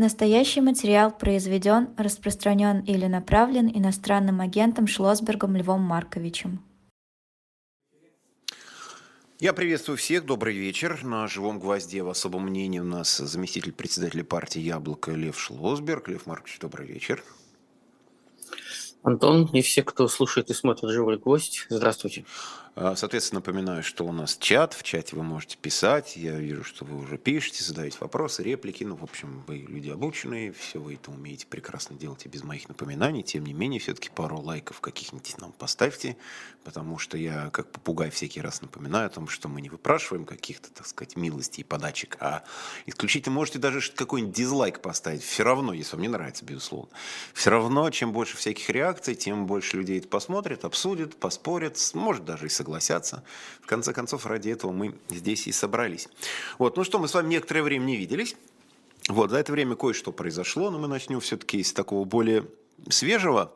Настоящий материал произведен, распространен или направлен иностранным агентом Шлосбергом Львом Марковичем. Я приветствую всех, добрый вечер. На «Живом гвозде» в особом мнении у нас заместитель председателя партии «Яблоко» Лев Шлосберг. Лев Маркович, добрый вечер. Антон и все, кто слушает и смотрит «Живой гвоздь», здравствуйте. А, соответственно, напоминаю, что у нас чат. В чате вы можете писать. Я вижу, что вы уже пишете, задаете вопросы, реплики. Ну, в общем, вы люди обученные, все вы это умеете прекрасно делать и без моих напоминаний. Тем не менее, все-таки пару лайков каких-нибудь нам поставьте, потому что я, как попугай, всякий раз напоминаю о том, что мы не выпрашиваем каких-то, так сказать, милостей и подачек, а исключительно можете даже какой-нибудь дизлайк поставить. Все равно, если вам не нравится, безусловно. Все равно, чем больше всяких реакций, тем больше людей это посмотрят, обсудят, поспорят, может даже и согласятся. В конце концов, ради этого мы здесь и собрались. Вот, ну что, мы с вами некоторое время не виделись. Вот, за это время кое-что произошло, но мы начнем все-таки с такого более свежего.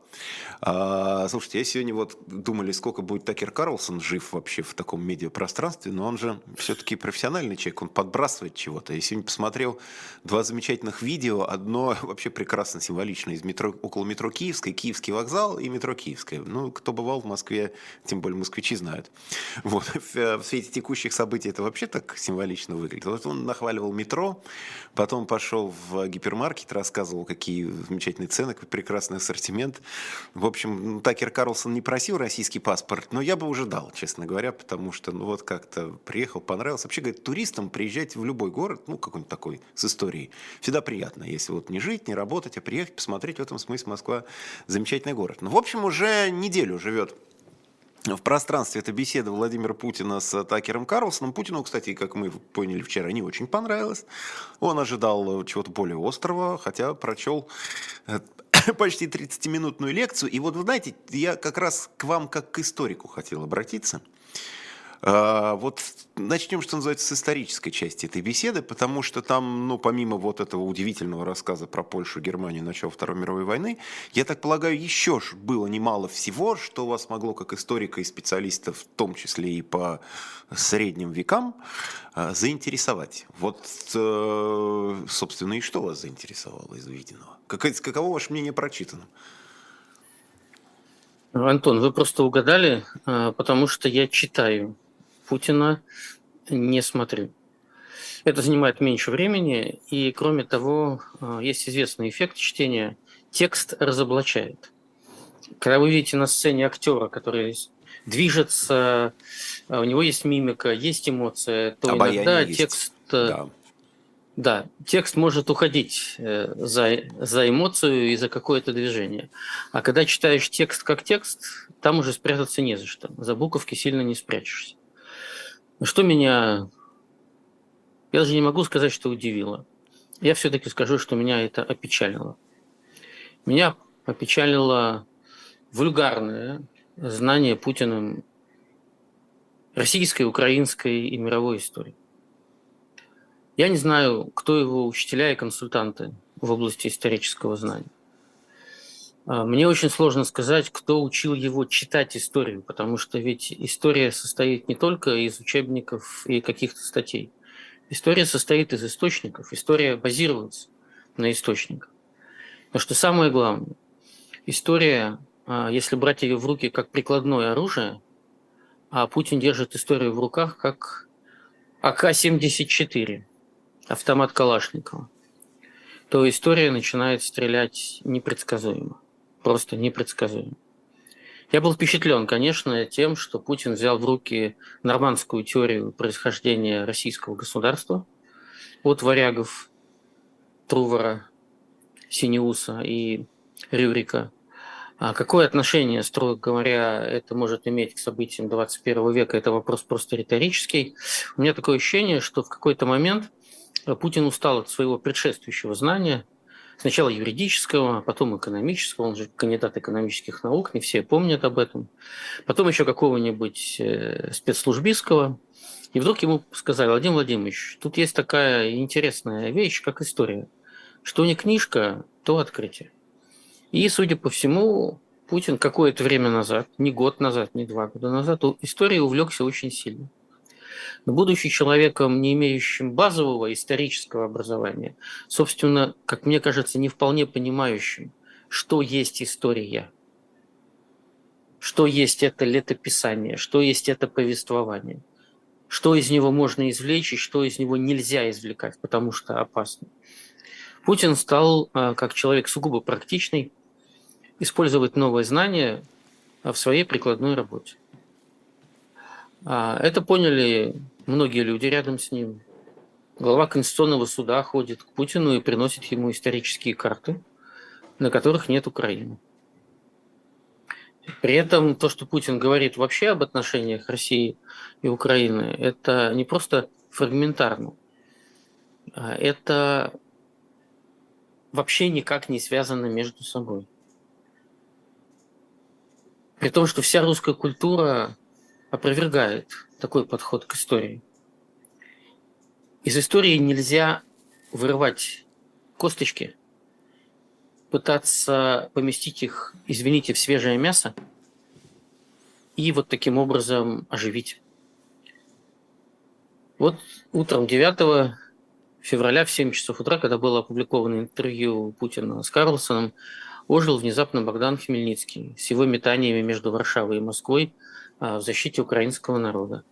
А, слушайте, я сегодня вот думали, сколько будет Такер Карлсон жив вообще в таком медиапространстве, но он же все-таки профессиональный человек, он подбрасывает чего-то. Я сегодня посмотрел два замечательных видео, одно вообще прекрасно символичное из метро, около метро Киевской, Киевский вокзал и метро Киевская. Ну, кто бывал в Москве, тем более москвичи знают. Вот, в, в свете текущих событий это вообще так символично выглядит. Вот он нахваливал метро, потом пошел в гипермаркет, рассказывал, какие замечательные цены, какой прекрасный ассортимент. В общем, Такер Карлсон не просил российский паспорт, но я бы уже дал, честно говоря, потому что, ну вот как-то приехал, понравился. Вообще, говорит, туристам приезжать в любой город, ну какой-нибудь такой, с историей, всегда приятно, если вот не жить, не работать, а приехать, посмотреть, в этом смысле Москва замечательный город. Ну, в общем, уже неделю живет в пространстве эта беседа Владимира Путина с Такером Карлсоном. Путину, кстати, как мы поняли вчера, не очень понравилось. Он ожидал чего-то более острого, хотя прочел э, почти 30-минутную лекцию. И вот, вы знаете, я как раз к вам как к историку хотел обратиться. А, вот начнем, что называется, с исторической части этой беседы, потому что там, ну, помимо вот этого удивительного рассказа про Польшу, Германию, начало Второй мировой войны, я так полагаю, еще было немало всего, что вас могло, как историка и специалиста, в том числе и по средним векам, а, заинтересовать. Вот, э, собственно, и что вас заинтересовало из увиденного? Каково ваше мнение прочитанном? Антон, вы просто угадали, а, потому что я читаю Путина не смотрю. Это занимает меньше времени, и кроме того, э, есть известный эффект чтения. Текст разоблачает. Когда вы видите на сцене актера, который движется, э, у него есть мимика, есть эмоция, то Обаяние иногда есть. текст э, да. Да, текст может уходить за, за эмоцию и за какое-то движение. А когда читаешь текст как текст, там уже спрятаться не за что. За буковки сильно не спрячешься. Что меня, я даже не могу сказать, что удивило. Я все-таки скажу, что меня это опечалило. Меня опечалило вульгарное знание Путиным российской, украинской и мировой истории. Я не знаю, кто его учителя и консультанты в области исторического знания. А, мне очень сложно сказать, кто учил его читать историю, потому что ведь история состоит не только из учебников и каких-то статей. История состоит из источников, история базируется на источниках. Но что самое главное, история, а, если брать ее в руки как прикладное оружие, а Путин держит историю в руках как АК-74, автомат Калашникова, то история начинает стрелять непредсказуемо просто непредсказуем. Я был впечатлен, конечно, тем, что Путин взял в руки нормандскую теорию происхождения российского государства от варягов Трувора, Синеуса и Рюрика. А какое отношение, строго говоря, это может иметь к событиям 21 века, это вопрос просто риторический. У меня такое ощущение, что в какой-то момент Путин устал от своего предшествующего знания – Сначала юридического, потом экономического, он же кандидат экономических наук, не все помнят об этом. Потом еще какого-нибудь э, спецслужбистского. И вдруг ему сказали, Владимир Владимирович, тут есть такая интересная вещь, как история. Что не книжка, то открытие. И, судя по всему, Путин какое-то время назад, не год назад, не два года назад, историей увлекся очень сильно. Но будучи человеком, не имеющим базового исторического образования, собственно, как мне кажется, не вполне понимающим, что есть история, что есть это летописание, что есть это повествование, что из него можно извлечь и что из него нельзя извлекать, потому что опасно. Путин стал, а, как человек сугубо практичный, использовать новые знания в своей прикладной работе. А, это поняли многие люди рядом с ним. Глава Конституционного суда ходит к Путину и приносит ему исторические карты, на которых нет Украины. При этом то, что Путин говорит вообще об отношениях России и Украины, это не просто фрагментарно, а это вообще никак не связано между собой. При том, что вся русская культура опровергает такой подход к истории. Из истории нельзя вырывать косточки, пытаться поместить их, извините, в свежее мясо и вот таким образом оживить. Вот утром 9 февраля в 7 часов утра, когда было опубликовано интервью Путина с Карлсоном, ожил внезапно Богдан Хмельницкий с его метаниями между Варшавой и Москвой в защите украинского народа.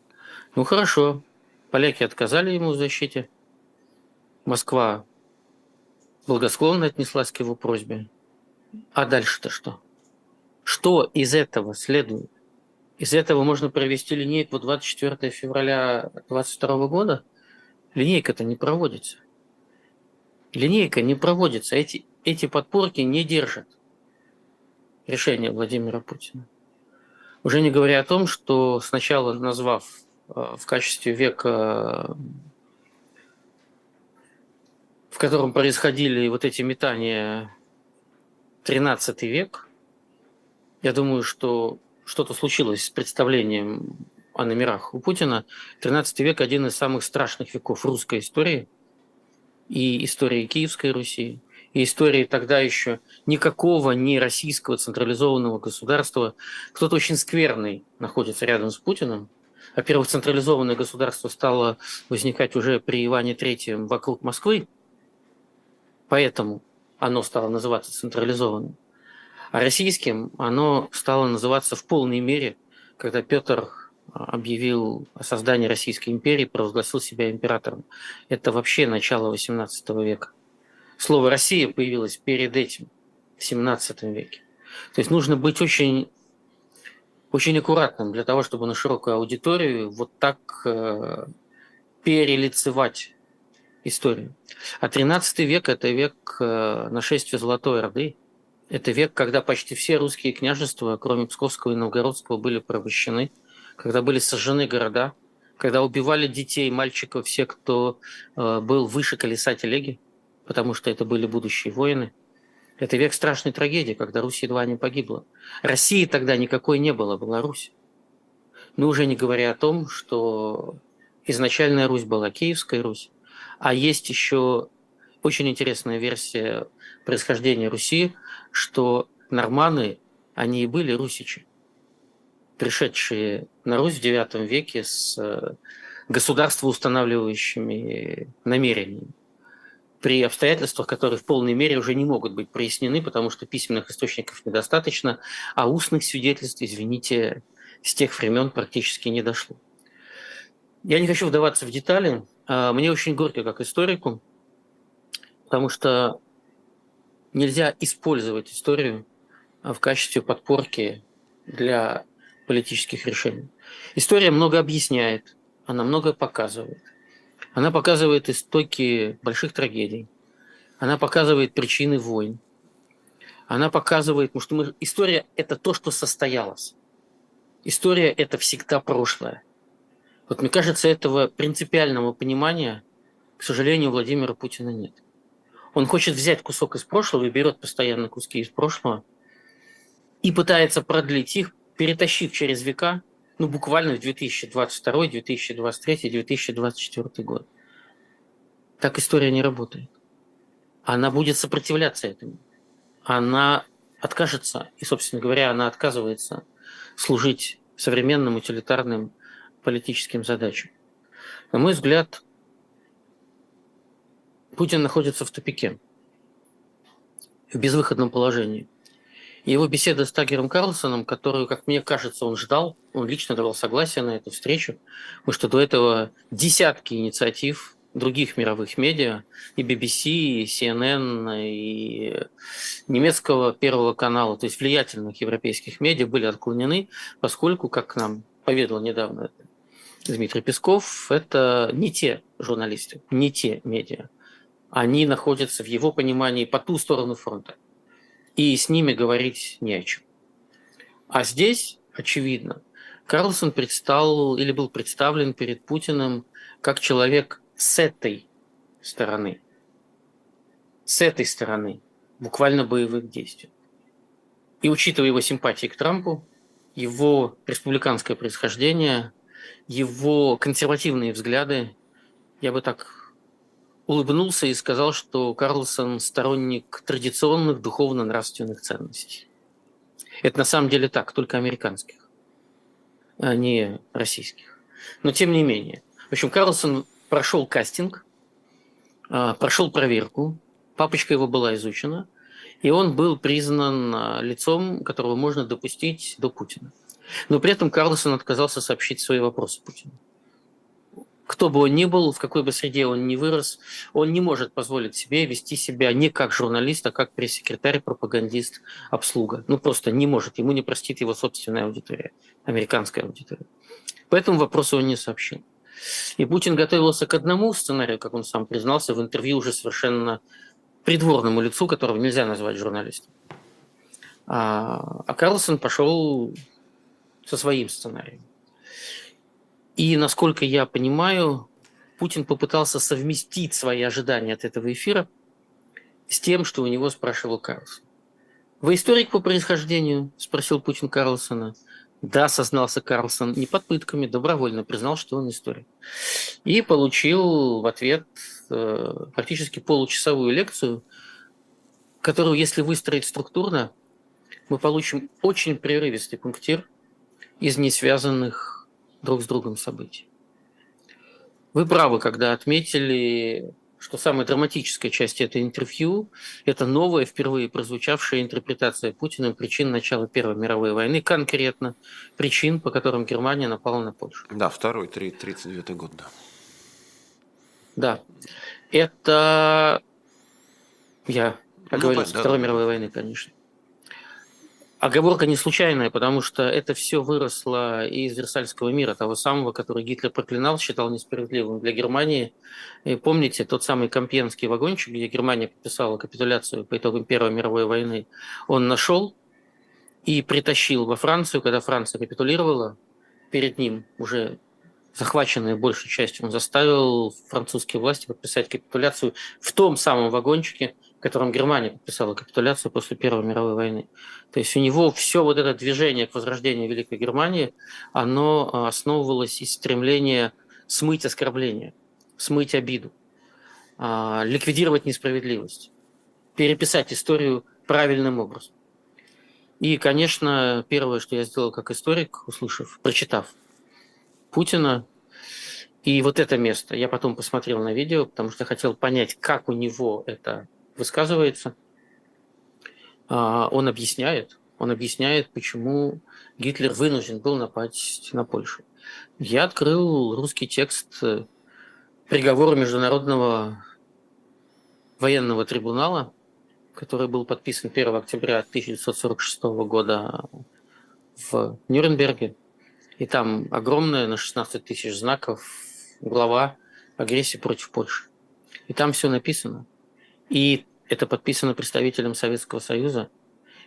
Ну хорошо, поляки отказали ему в защите. Москва благосклонно отнеслась к его просьбе. А дальше-то что? Что из этого следует? Из этого можно провести линейку 24 февраля 2022 года? Линейка-то не проводится. Линейка не проводится. Эти, эти подпорки не держат решение Владимира Путина. Уже не говоря о том, что сначала назвав э, в качестве века, в котором происходили вот эти метания 13 век, я думаю, что что-то случилось с представлением о номерах у Путина. 13 век – один из самых страшных веков русской истории и истории Киевской Руси, и истории тогда еще никакого не российского централизованного государства. Кто-то очень скверный находится рядом с Путиным. Во-первых, централизованное государство стало возникать уже при Иване Третьем вокруг Москвы, поэтому оно стало называться централизованным. А российским оно стало называться в полной мере, когда Петр объявил о создании Российской империи, провозгласил себя императором. Это вообще начало XVIII века. Слово «Россия» появилось перед этим, в XVII веке. То есть нужно быть очень, очень аккуратным для того, чтобы на широкую аудиторию вот так э, перелицевать историю. А XIII век – это век э, нашествия Золотой Орды. Это век, когда почти все русские княжества, кроме Псковского и Новгородского, были порабощены, когда были сожжены города, когда убивали детей, мальчиков, все, кто э, был выше колеса телеги потому что это были будущие воины. Это век страшной трагедии, когда Русь едва не погибла. России тогда никакой не было, была Русь. Ну, уже не говоря о том, что изначальная Русь была Киевская Русь, а есть еще очень интересная версия происхождения Руси, что норманы, они и были русичи, пришедшие на Русь в IX веке с э, государствоустанавливающими намерениями при обстоятельствах, которые в полной мере уже не могут быть прояснены, потому что письменных источников недостаточно, а устных свидетельств, извините, с тех времен практически не дошло. Я не хочу вдаваться в детали. А, мне очень горько как историку, потому что нельзя использовать историю в качестве подпорки для политических решений. История много объясняет, она много показывает. Она показывает истоки больших трагедий. Она показывает причины войн. Она показывает, потому что мы, история – это то, что состоялось. История – это всегда прошлое. Вот мне кажется, этого принципиального понимания, к сожалению, Владимира Путина нет. Он хочет взять кусок из прошлого и берет постоянно куски из прошлого и пытается продлить их, перетащив через века ну, буквально в 2022, 2023, 2024 год. Так история не работает. Она будет сопротивляться этому. Она откажется, и, собственно говоря, она отказывается служить современным утилитарным политическим задачам. На мой взгляд, Путин находится в тупике, в безвыходном положении. Его беседа с Тагером Карлсоном, которую, как мне кажется, он ждал, он лично давал согласие на эту встречу, потому что до этого десятки инициатив других мировых медиа, и BBC, и CNN, и немецкого первого канала, то есть влиятельных европейских медиа были отклонены, поскольку, как нам поведал недавно Дмитрий Песков, это не те журналисты, не те медиа. Они находятся в его понимании по ту сторону фронта. И с ними говорить не о чем. А здесь, очевидно, Карлсон предстал или был представлен перед Путиным как человек с этой стороны. С этой стороны буквально боевых действий. И учитывая его симпатии к Трампу, его республиканское происхождение, его консервативные взгляды, я бы так улыбнулся и сказал, что Карлсон сторонник традиционных духовно-нравственных ценностей. Это на самом деле так, только американских, а не российских. Но тем не менее. В общем, Карлсон прошел кастинг, а, прошел проверку, папочка его была изучена, и он был признан а, лицом, которого можно допустить до Путина. Но при этом Карлсон отказался сообщить свои вопросы Путину. Кто бы он ни был, в какой бы среде он ни вырос, он не может позволить себе вести себя не как журналист, а как пресс-секретарь, пропагандист, обслуга. Ну, просто не может. Ему не простит его собственная аудитория, американская аудитория. Поэтому вопросы он не сообщил. И Путин готовился к одному сценарию, как он сам признался в интервью уже совершенно придворному лицу, которого нельзя назвать журналистом. А, а Карлсон пошел со своим сценарием. И, насколько я понимаю, Путин попытался совместить свои ожидания от этого эфира с тем, что у него спрашивал Карлсон. «Вы историк по происхождению?» – спросил Путин Карлсона. Да, сознался Карлсон, не под пытками, добровольно признал, что он историк. И получил в ответ э, практически получасовую лекцию, которую, если выстроить структурно, мы получим очень прерывистый пунктир из несвязанных друг с другом событий. Вы правы, когда отметили что самая драматическая часть этого интервью – это новая, впервые прозвучавшая интерпретация Путина причин начала Первой мировой войны, конкретно причин, по которым Германия напала на Польшу. Да, второй, 39 год, да. Да. Это я оговорился, ну, да, Второй да. мировой войны, конечно. Оговорка не случайная, потому что это все выросло из Версальского мира, того самого, который Гитлер проклинал, считал несправедливым для Германии. И помните тот самый Компьенский вагончик, где Германия подписала капитуляцию по итогам Первой мировой войны, он нашел и притащил во Францию, когда Франция капитулировала, перед ним уже захваченная большей частью, он заставил французские власти подписать капитуляцию в том самом вагончике, которым Германия подписала капитуляцию после Первой мировой войны. То есть у него все вот это движение к возрождению Великой Германии, оно а, основывалось из стремления смыть оскорбление, смыть обиду, а, ликвидировать несправедливость, переписать историю правильным образом. И, конечно, первое, что я сделал как историк, услышав, прочитав Путина, и вот это место, я потом посмотрел на видео, потому что хотел понять, как у него это высказывается, а, он объясняет, он объясняет, почему Гитлер вынужден был напасть на Польшу. Я открыл русский текст э, приговора Международного военного трибунала, который был подписан 1 октября 1946 года в Нюрнберге. И там огромная на 16 тысяч знаков глава агрессии против Польши. И там все написано. И это подписано представителем Советского Союза.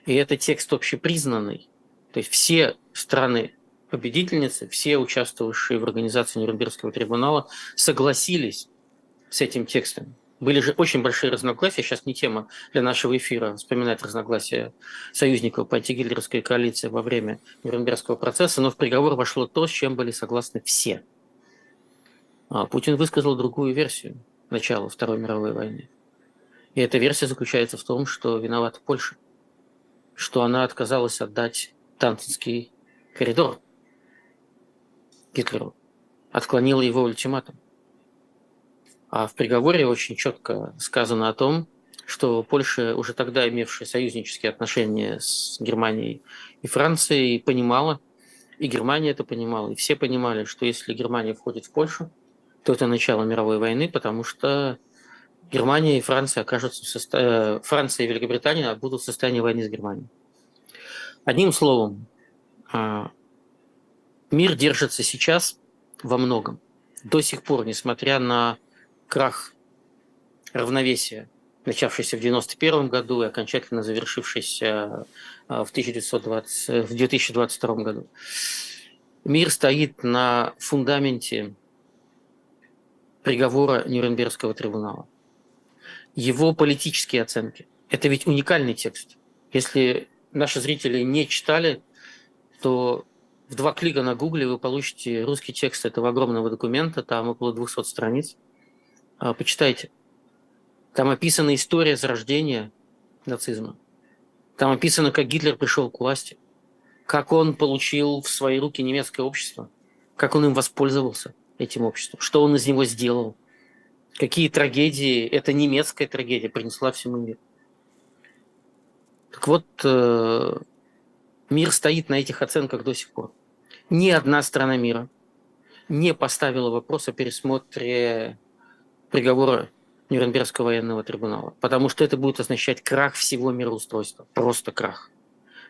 И это текст общепризнанный. То есть все страны победительницы, все участвовавшие в организации Нюрнбергского трибунала согласились с этим текстом. Были же очень большие разногласия, сейчас не тема для нашего эфира вспоминать разногласия союзников по антигитлеровской коалиции во время Нюрнбергского процесса, но в приговор вошло то, с чем были согласны все. А Путин высказал другую версию начала Второй мировой войны. И эта версия заключается в том, что виновата Польша, что она отказалась отдать Танцинский коридор Гитлеру, отклонила его ультиматум. А в приговоре очень четко сказано о том, что Польша, уже тогда имевшая союзнические отношения с Германией и Францией, понимала, и Германия это понимала, и все понимали, что если Германия входит в Польшу, то это начало мировой войны, потому что Германия и Франция окажутся в состоянии, э, Франция и Великобритания будут в состоянии войны с Германией. Одним словом, а, мир держится сейчас во многом. До сих пор, несмотря на крах равновесия, начавшийся в 1991 году и окончательно завершившийся а, в, 1920, в 2022 году. Мир стоит на фундаменте приговора Нюрнбергского трибунала. Его политические оценки. Это ведь уникальный текст. Если наши зрители не читали, то в два клика на гугле вы получите русский текст этого огромного документа, там около 200 страниц. А, почитайте. Там описана история зарождения нацизма. Там описано, как Гитлер пришел к власти, как он получил в свои руки немецкое общество, как он им воспользовался, этим обществом, что он из него сделал, какие трагедии эта немецкая трагедия принесла всему миру. Так вот, э, мир стоит на этих оценках до сих пор. Ни одна страна мира не поставила вопрос о пересмотре приговора Нюрнбергского военного трибунала, потому что это будет означать крах всего мироустройства, просто крах.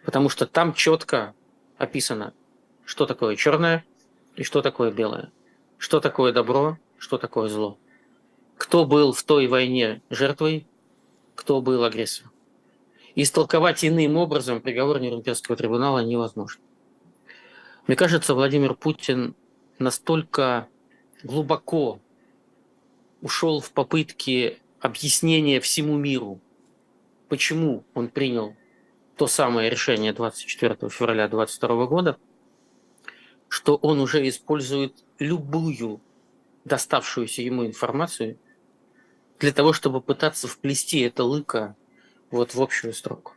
Потому что там четко описано, что такое черное и что такое белое, что такое добро, что такое зло, кто был в той войне жертвой, кто был агрессором. Истолковать иным образом приговор Нюрнбергского трибунала невозможно. Мне кажется, Владимир Путин настолько глубоко ушел в попытки объяснения всему миру, почему он принял то самое решение 24 февраля 2022 года, что он уже использует любую доставшуюся ему информацию для того, чтобы пытаться вплести это лыко вот в общую строку.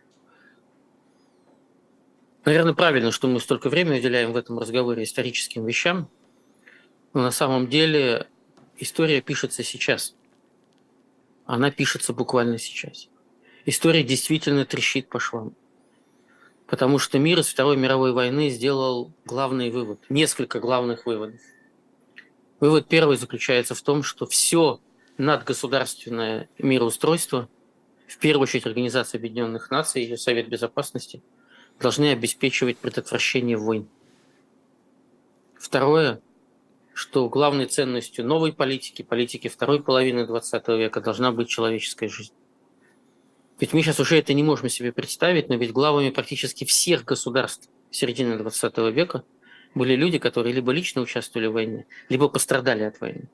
Наверное, правильно, что мы столько времени уделяем в этом разговоре историческим вещам, но на самом деле история пишется сейчас. Она пишется буквально сейчас. История действительно трещит по швам. Потому что мир из Второй мировой войны сделал главный вывод, несколько главных выводов. Вывод первый заключается в том, что все надгосударственное мироустройство, в первую очередь Организация Объединенных Наций и Совет Безопасности, должны обеспечивать предотвращение войн. Второе, что главной ценностью новой политики, политики второй половины 20 века должна быть человеческая жизнь. Ведь мы сейчас уже это не можем себе представить, но ведь главами практически всех государств середины 20 века были люди, которые либо лично участвовали в войне, либо пострадали от войны.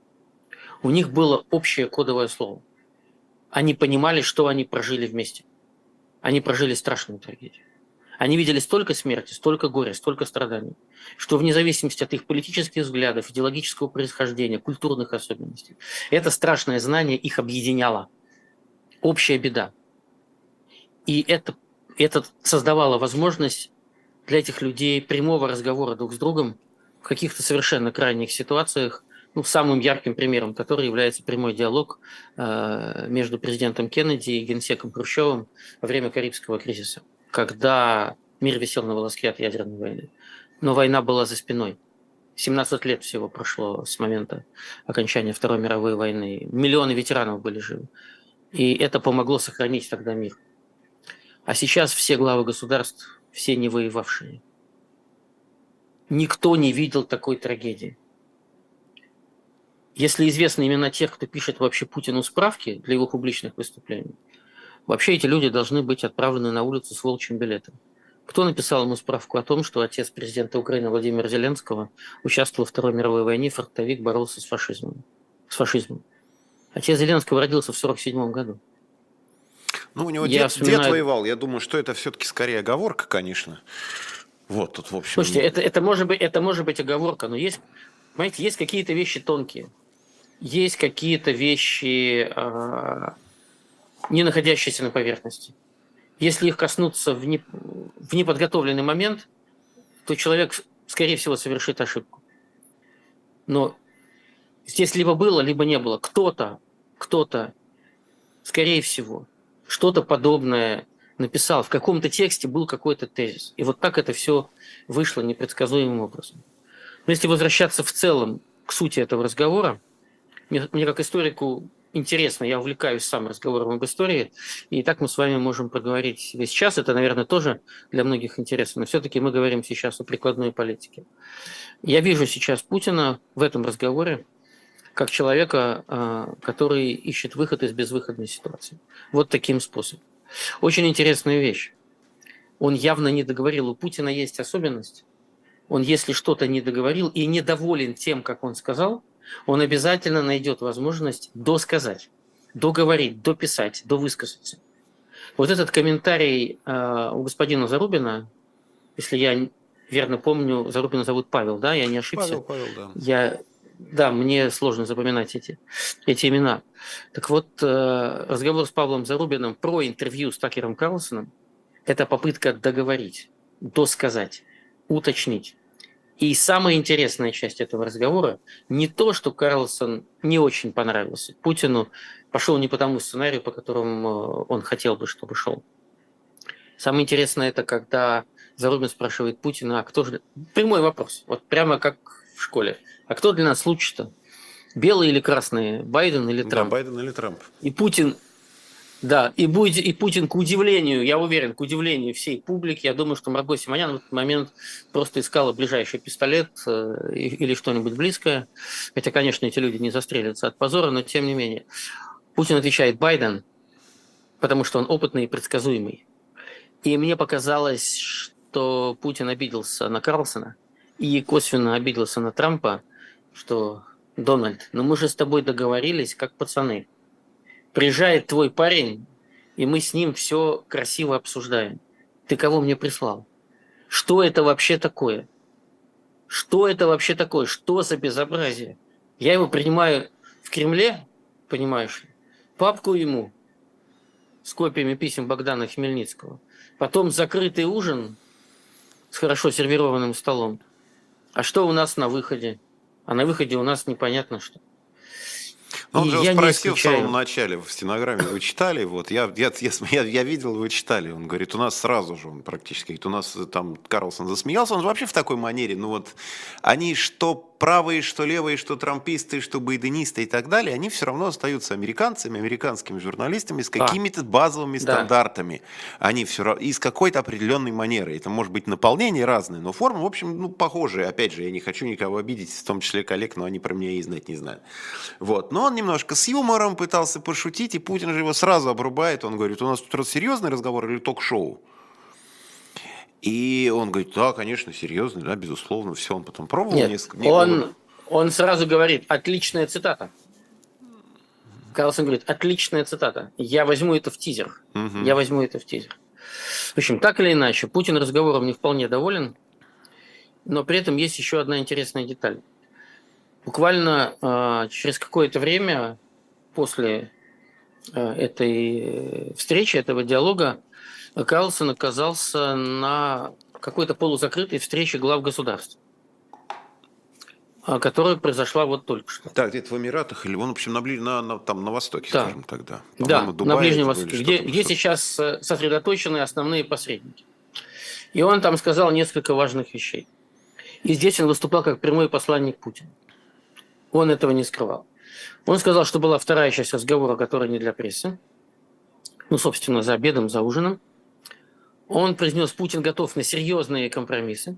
У них было общее кодовое слово. Они понимали, что они прожили вместе. Они прожили страшную трагедию. Они видели столько смерти, столько горя, столько страданий, что вне зависимости от их политических взглядов, идеологического происхождения, культурных особенностей, это страшное знание их объединяло. Общая беда. И это, это создавало возможность для этих людей прямого разговора друг с другом в каких-то совершенно крайних ситуациях, ну, самым ярким примером который является прямой диалог э, между президентом Кеннеди и генсеком Хрущевым во время Карибского кризиса когда мир висел на волоске от ядерной войны. Но война была за спиной. 17 лет всего прошло с момента окончания Второй мировой войны. Миллионы ветеранов были живы. И это помогло сохранить тогда мир. А сейчас все главы государств, все не воевавшие. Никто не видел такой трагедии. Если известны имена тех, кто пишет вообще Путину справки для его публичных выступлений, Вообще эти люди должны быть отправлены на улицу с волчьим билетом. Кто написал ему справку о том, что отец президента Украины Владимира Зеленского участвовал в Второй мировой войне, фронтовик боролся с фашизмом? С фашизмом. Отец Зеленского родился в 1947 году. Ну, у него я дед, вспоминаю... дед воевал. Я думаю, что это все-таки скорее оговорка, конечно. Вот тут, в общем... Слушайте, это, это, может быть, это может быть оговорка, но есть, понимаете, есть какие-то вещи тонкие. Есть какие-то вещи, а, не находящиеся на поверхности. Если их коснуться в, не, в неподготовленный момент, то человек, скорее всего, совершит ошибку. Но Здесь либо было, либо не было. Кто-то, кто-то, скорее всего, что-то подобное написал. В каком-то тексте был какой-то тезис. И вот так это все вышло непредсказуемым образом. Но если возвращаться в целом к сути этого разговора, мне, мне как историку интересно, я увлекаюсь сам разговором об истории, и так мы с вами можем проговорить весь час. Это, наверное, тоже для многих интересно, но все-таки мы говорим сейчас о прикладной политике. Я вижу сейчас Путина в этом разговоре как человека, а, который ищет выход из безвыходной ситуации. Вот таким способом. Очень интересная вещь. Он явно не договорил. У Путина есть особенность. Он, если что-то не договорил и недоволен тем, как он сказал, он обязательно найдет возможность досказать, договорить, дописать, довысказаться. Вот этот комментарий э, у господина Зарубина, если я верно помню, Зарубина зовут Павел, да, я не ошибся. Павел, Павел, да. Я, да, мне сложно запоминать эти, эти имена. Так вот, э, разговор с Павлом Зарубиным про интервью с Такером Карлсоном – это попытка договорить, досказать, уточнить. И самая интересная часть этого разговора не то, что Карлсон не очень понравился Путину, пошел не по тому сценарию, по которому он хотел бы, чтобы шел. Самое интересное это, когда Зарубин спрашивает Путина, а кто же... Прямой вопрос, вот прямо как в школе. А кто для нас лучше-то? Белые или красные? Байден или Трамп? Да, Байден или Трамп. И Путин да, и, будет, и Путин, к удивлению, я уверен, к удивлению всей публики, я думаю, что Марго Симонян в этот момент просто искала ближайший пистолет э, или что-нибудь близкое. Хотя, конечно, эти люди не застрелятся от позора, но тем не менее. Путин отвечает Байден, потому что он опытный и предсказуемый. И мне показалось, что Путин обиделся на Карлсона и косвенно обиделся на Трампа, что Дональд, ну мы же с тобой договорились, как пацаны – Приезжает твой парень, и мы с ним все красиво обсуждаем. Ты кого мне прислал? Что это вообще такое? Что это вообще такое? Что за безобразие? Я его принимаю в Кремле, понимаешь ли, папку ему с копиями писем Богдана Хмельницкого. Потом закрытый ужин с хорошо сервированным столом. А что у нас на выходе? А на выходе у нас непонятно что. Ну, он же спросил в самом начале в стенограмме, вы читали? Вот, я, я, я, я видел, вы читали. Он говорит, у нас сразу же, он практически говорит, у нас там Карлсон засмеялся. Он вообще в такой манере, ну вот, они что правые, что левые, что трамписты, что байденисты и так далее, они все равно остаются американцами, американскими журналистами с какими-то базовыми да. стандартами. Они все равно, и с какой-то определенной манерой. Это может быть наполнение разное, но форма, в общем, ну, похожая. Опять же, я не хочу никого обидеть, в том числе коллег, но они про меня и знать не знают. Вот. Но он немножко с юмором пытался пошутить, и Путин же его сразу обрубает. Он говорит, у нас тут серьезный разговор или ток-шоу? И он говорит, да, конечно, серьезно, да, безусловно, все. Он потом пробовал Нет, несколько. Он, он сразу говорит, отличная цитата. Карлсон говорит, отличная цитата. Я возьму это в тизер. Угу. Я возьму это в тизер. В общем, так или иначе, Путин разговором не вполне доволен, но при этом есть еще одна интересная деталь. Буквально э, через какое-то время после э, этой встречи, этого диалога, Карлсон оказался на какой-то полузакрытой встрече глав государств которая произошла вот только что. Да, где-то в Эмиратах, или он, в общем, на, на, на, там, на Востоке, да. скажем тогда. Да, Дубае, на Ближнем Востоке, где, где сейчас э, сосредоточены основные посредники. И он там сказал несколько важных вещей. И здесь он выступал как прямой посланник Путина. Он этого не скрывал. Он сказал, что была вторая часть разговора, которая не для прессы. Ну, собственно, за обедом, за ужином. Он произнес, Путин готов на серьезные компромиссы.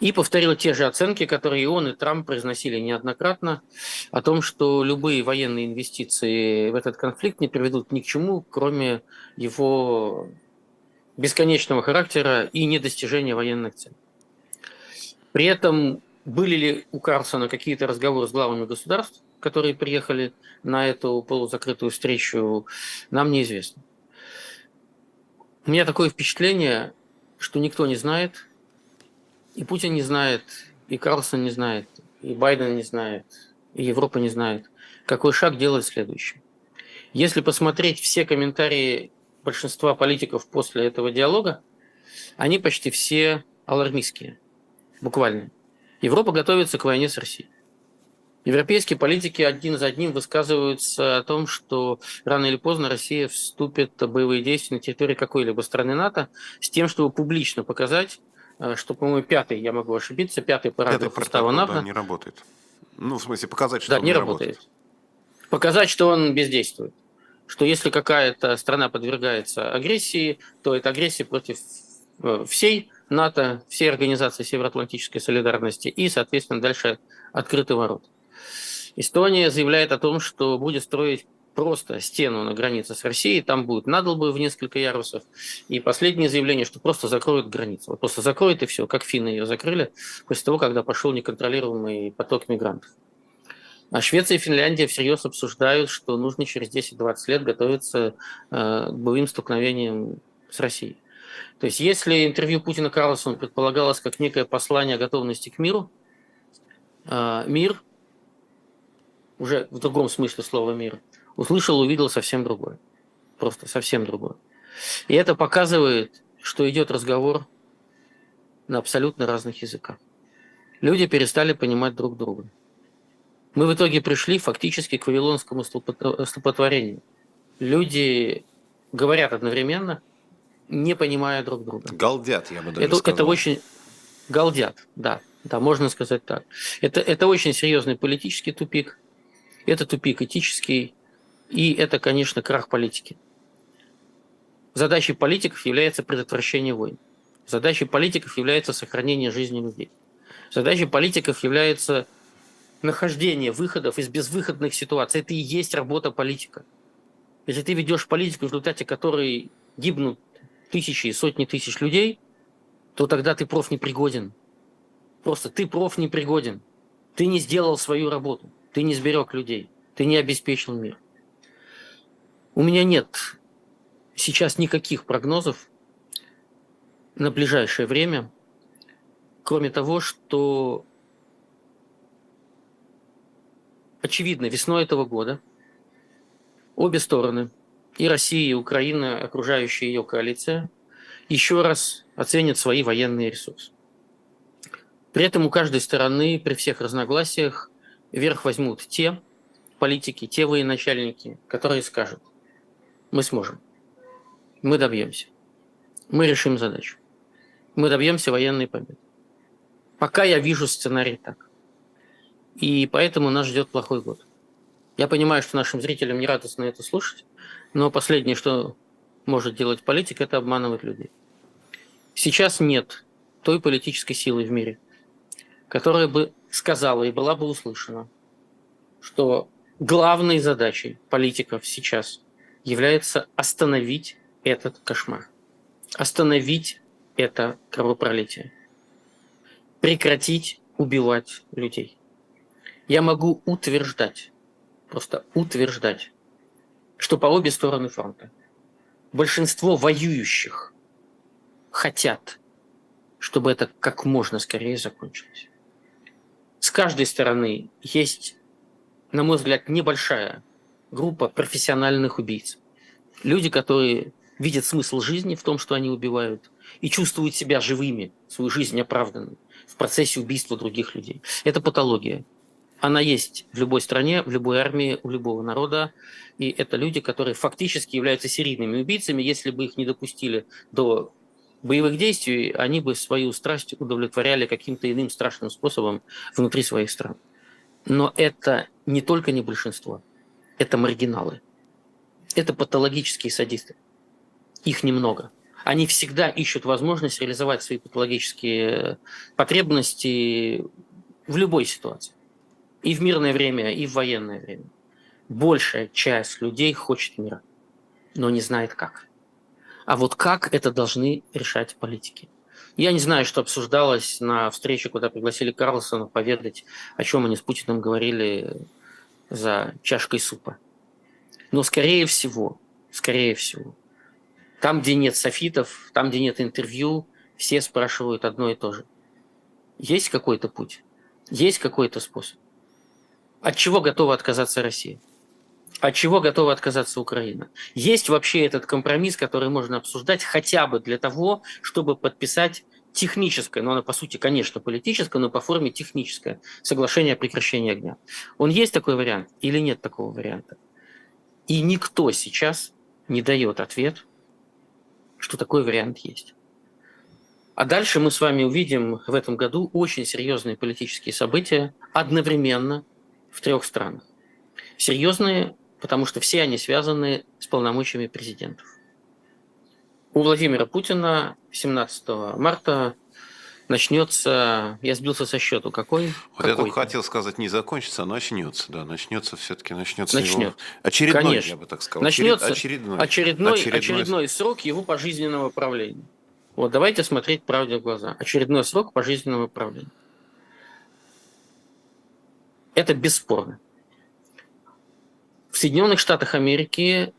И повторил те же оценки, которые и он, и Трамп произносили неоднократно, о том, что любые военные инвестиции в этот конфликт не приведут ни к чему, кроме его бесконечного характера и недостижения военных целей. При этом были ли у Карлсона какие-то разговоры с главами государств, которые приехали на эту полузакрытую встречу, нам неизвестно. У меня такое впечатление, что никто не знает, и Путин не знает, и Карлсон не знает, и Байден не знает, и Европа не знает, какой шаг делать следующий. Если посмотреть все комментарии большинства политиков после этого диалога, они почти все алармистские, буквально. Европа готовится к войне с Россией. Европейские политики один за одним высказываются о том, что рано или поздно Россия вступит в боевые действия на территории какой-либо страны НАТО с тем, чтобы публично показать, э, что, по-моему, пятый, я могу ошибиться, пятый параграф пятый устава НАТО... Да, не работает. Ну, в смысле, показать, что да, он не, не работает. работает. Показать, что он бездействует. Что если какая-то страна подвергается агрессии, то это агрессия против э, всей НАТО, всей организации Североатлантической солидарности и, соответственно, дальше открытый ворот. Эстония заявляет о том, что будет строить просто стену на границе с Россией, там будет надолбы в несколько ярусов. И последнее заявление, что просто закроют границу. Вот просто закроют и все, как финны ее закрыли после того, когда пошел неконтролируемый поток мигрантов. А Швеция и Финляндия всерьез обсуждают, что нужно через 10-20 лет готовиться э, к боевым столкновениям с Россией. То есть если интервью Путина Карлсону предполагалось как некое послание о готовности к миру, э, мир уже в другом смысле слова мира, услышал, увидел совсем другое. Просто совсем другое. И это показывает, что идет разговор на абсолютно разных языках. Люди перестали понимать друг друга. Мы в итоге пришли фактически к вавилонскому столпотворению. Люди говорят одновременно, не понимая друг друга. Галдят, я бы даже это, сказал. Это очень... Галдят, да. Да, можно сказать так. Это, это очень серьезный политический тупик. Это тупик этический, и это, конечно, крах политики. Задачей политиков является предотвращение войн. Задачей политиков является сохранение жизни людей. Задачей политиков является нахождение выходов из безвыходных ситуаций. Это и есть работа политика. Если ты ведешь политику, в результате которой гибнут тысячи и сотни тысяч людей, то тогда ты проф непригоден. Просто ты проф непригоден. Ты не сделал свою работу. Ты не сберег людей, ты не обеспечил мир. У меня нет сейчас никаких прогнозов на ближайшее время, кроме того, что очевидно, весной этого года обе стороны, и Россия, и Украина, окружающая ее коалиция, еще раз оценят свои военные ресурсы. При этом у каждой стороны, при всех разногласиях, верх возьмут те политики, те военачальники, которые скажут, мы сможем, мы добьемся, мы решим задачу, мы добьемся военной победы. Пока я вижу сценарий так. И поэтому нас ждет плохой год. Я понимаю, что нашим зрителям не радостно это слушать, но последнее, что может делать политик, это обманывать людей. Сейчас нет той политической силы в мире, которая бы сказала и была бы услышана, что главной задачей политиков сейчас является остановить этот кошмар, остановить это кровопролитие, прекратить убивать людей. Я могу утверждать, просто утверждать, что по обе стороны фронта большинство воюющих хотят, чтобы это как можно скорее закончилось с каждой стороны есть, на мой взгляд, небольшая группа профессиональных убийц. Люди, которые видят смысл жизни в том, что они убивают, и чувствуют себя живыми, свою жизнь оправданной в процессе убийства других людей. Это патология. Она есть в любой стране, в любой армии, у любого народа. И это люди, которые фактически являются серийными убийцами. Если бы их не допустили до боевых действий, они бы свою страсть удовлетворяли каким-то иным страшным способом внутри своих стран. Но это не только не большинство, это маргиналы. Это патологические садисты. Их немного. Они всегда ищут возможность реализовать свои патологические потребности в любой ситуации. И в мирное время, и в военное время. Большая часть людей хочет мира, но не знает как. А вот как это должны решать политики? Я не знаю, что обсуждалось на встрече, куда пригласили Карлсона поведать, о чем они с Путиным говорили за чашкой супа. Но скорее всего, скорее всего, там, где нет софитов, там, где нет интервью, все спрашивают одно и то же. Есть какой-то путь? Есть какой-то способ? От чего готова отказаться Россия? От чего готова отказаться Украина? Есть вообще этот компромисс, который можно обсуждать хотя бы для того, чтобы подписать техническое, но оно по сути, конечно, политическое, но по форме техническое соглашение о прекращении огня. Он есть такой вариант или нет такого варианта? И никто сейчас не дает ответ, что такой вариант есть. А дальше мы с вами увидим в этом году очень серьезные политические события одновременно в трех странах. Серьезные, потому что все они связаны с полномочиями президентов. У Владимира Путина 17 марта начнется, я сбился со счету, какой? Вот я только хотел сказать, не закончится, а начнется, да, начнется все-таки, начнется Начнет. его очередной, Конечно. я бы так сказал, Начнется очередной, очередной, очередной срок его пожизненного правления. Вот давайте смотреть правде в глаза. Очередной срок пожизненного правления. Это бесспорно. В Соединенных Штатах Америки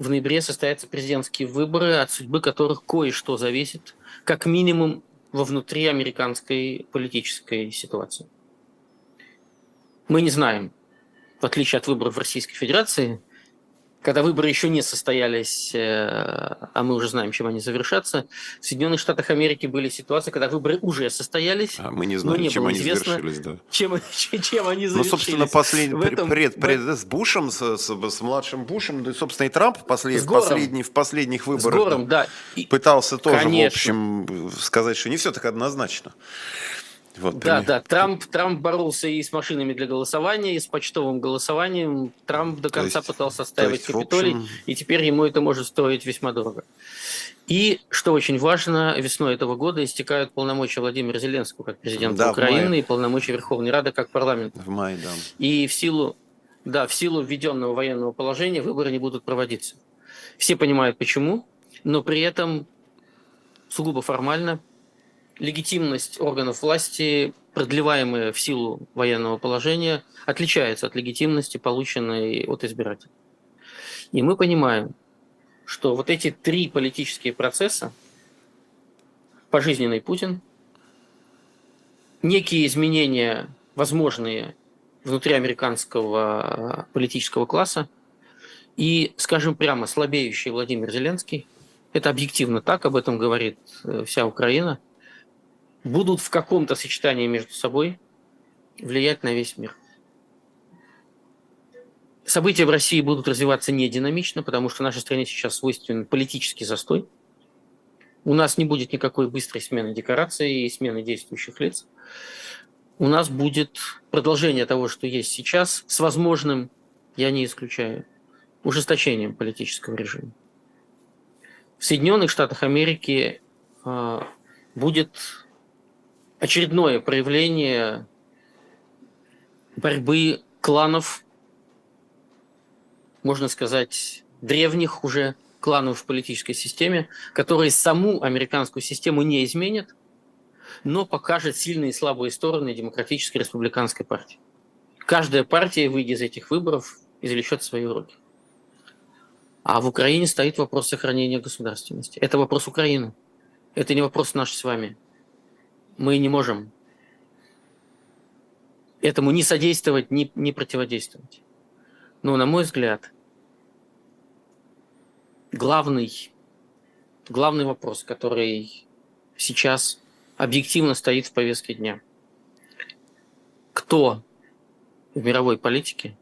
в ноябре состоятся президентские выборы, от судьбы которых кое-что зависит, как минимум во внутри американской политической ситуации. Мы не знаем, в отличие от выборов в Российской Федерации, когда выборы еще не состоялись, э, а мы уже знаем, чем они завершатся, в Соединенных Штатах Америки были ситуации, когда выборы уже состоялись. А мы не знаем, не чем они завершились, да. Чем, чем они завершились. Ну, собственно, послед... В этом- пред, пред- с Бушем, с, с- с младшим Бушем, да и, собственно, и Трамп в, послед- С Гором. последний- в последних С выборах гором, да. И- пытался тоже, Конечно. в общем, сказать, что не все так однозначно. Вот, Да, пример. да, Трамп, Трамп боролся и с машинами для голосования, и с почтовым голосованием. Трамп до конца есть- пытался отстаивать Капитолий, общем- и теперь ему это может стоить весьма дорого. И, что очень важно, весной этого года истекают полномочия Владимира Зеленского как президента Да, Украины и полномочия Верховной Рады как парламента. В мае, да. И в силу, да, в силу введенного военного положения выборы не будут проводиться. Все понимают почему, но при этом сугубо формально легитимность органов власти, продлеваемая в силу военного положения, отличается от легитимности, полученной от избирателей. И мы понимаем, что вот эти три политические процесса, пожизненный Путин, некие изменения, возможные внутри американского политического класса, и, скажем прямо, слабеющий Владимир Зеленский, это объективно так, об этом говорит э, вся Украина, будут в каком-то сочетании между собой влиять на весь мир. События в России будут развиваться не динамично, потому что нашей стране сейчас свойственен политический застой. У нас не будет никакой быстрой смены декораций и смены действующих лиц. У нас будет продолжение того, что есть сейчас, с возможным, я не исключаю, ужесточением политического режима. В Соединенных Штатах Америки э, будет очередное проявление борьбы кланов, можно сказать, древних уже кланов в политической системе, которые саму американскую систему не изменят, но покажет сильные и слабые стороны демократической республиканской партии. Каждая партия, выйдя из этих выборов, извлечет свои уроки. А в Украине стоит вопрос сохранения государственности. Это вопрос Украины. Это не вопрос наш с вами. Мы не можем этому ни содействовать, ни, ни противодействовать. Но, на мой взгляд, главный, главный вопрос, который сейчас объективно стоит в повестке дня. Кто в мировой политике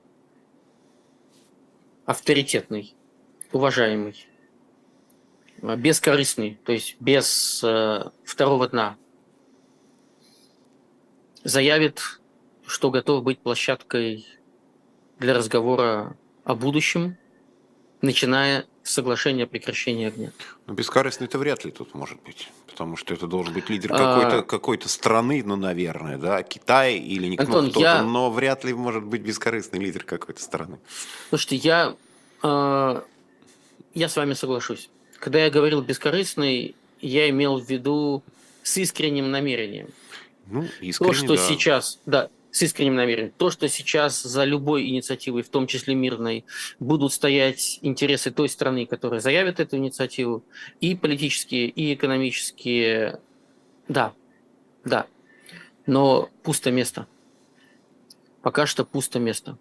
авторитетный, уважаемый, бескорыстный, то есть без э, второго дна, заявит, что готов быть площадкой для разговора о будущем, начиная с соглашения о прекращении огня. Ну, бескорыстный это вряд ли тут может быть. Потому что это должен быть лидер А- какой-то какой страны, ну, наверное, да, Китай или не Антон, кто-то, я- но вряд ли может быть бескорыстный лидер какой-то страны. Слушайте, я, э, я с вами соглашусь. Когда я говорил бескорыстный, я имел в виду с искренним намерением. Ну, искренне, То, что да. сейчас, да, с искренним намерением, то, что сейчас за любой инициативой, в том числе мирной, будут стоять интересы той страны, которая заявит эту инициативу, и политические, и экономические, да, да. Но пусто место. Пока что пусто место.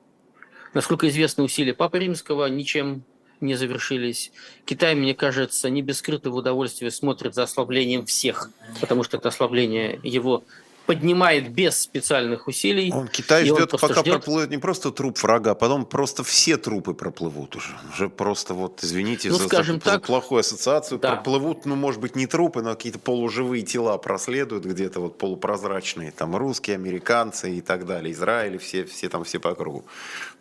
Насколько известно, усилия Папы Римского ничем не завершились. Китай, мне кажется, не без скрытого удовольствия смотрит за ослаблением всех, потому что это ослабление его поднимает без специальных усилий. Он Китай ждет, он пока ждет... проплывет не просто труп врага, а потом просто все трупы проплывут уже. Уже просто вот, извините ну, за, скажем за, так, за плохую ассоциацию, да. проплывут, ну, может быть, не трупы, но какие-то полуживые тела проследуют где-то вот полупрозрачные, там русские, американцы и так далее, Израиль, все, все там все по кругу.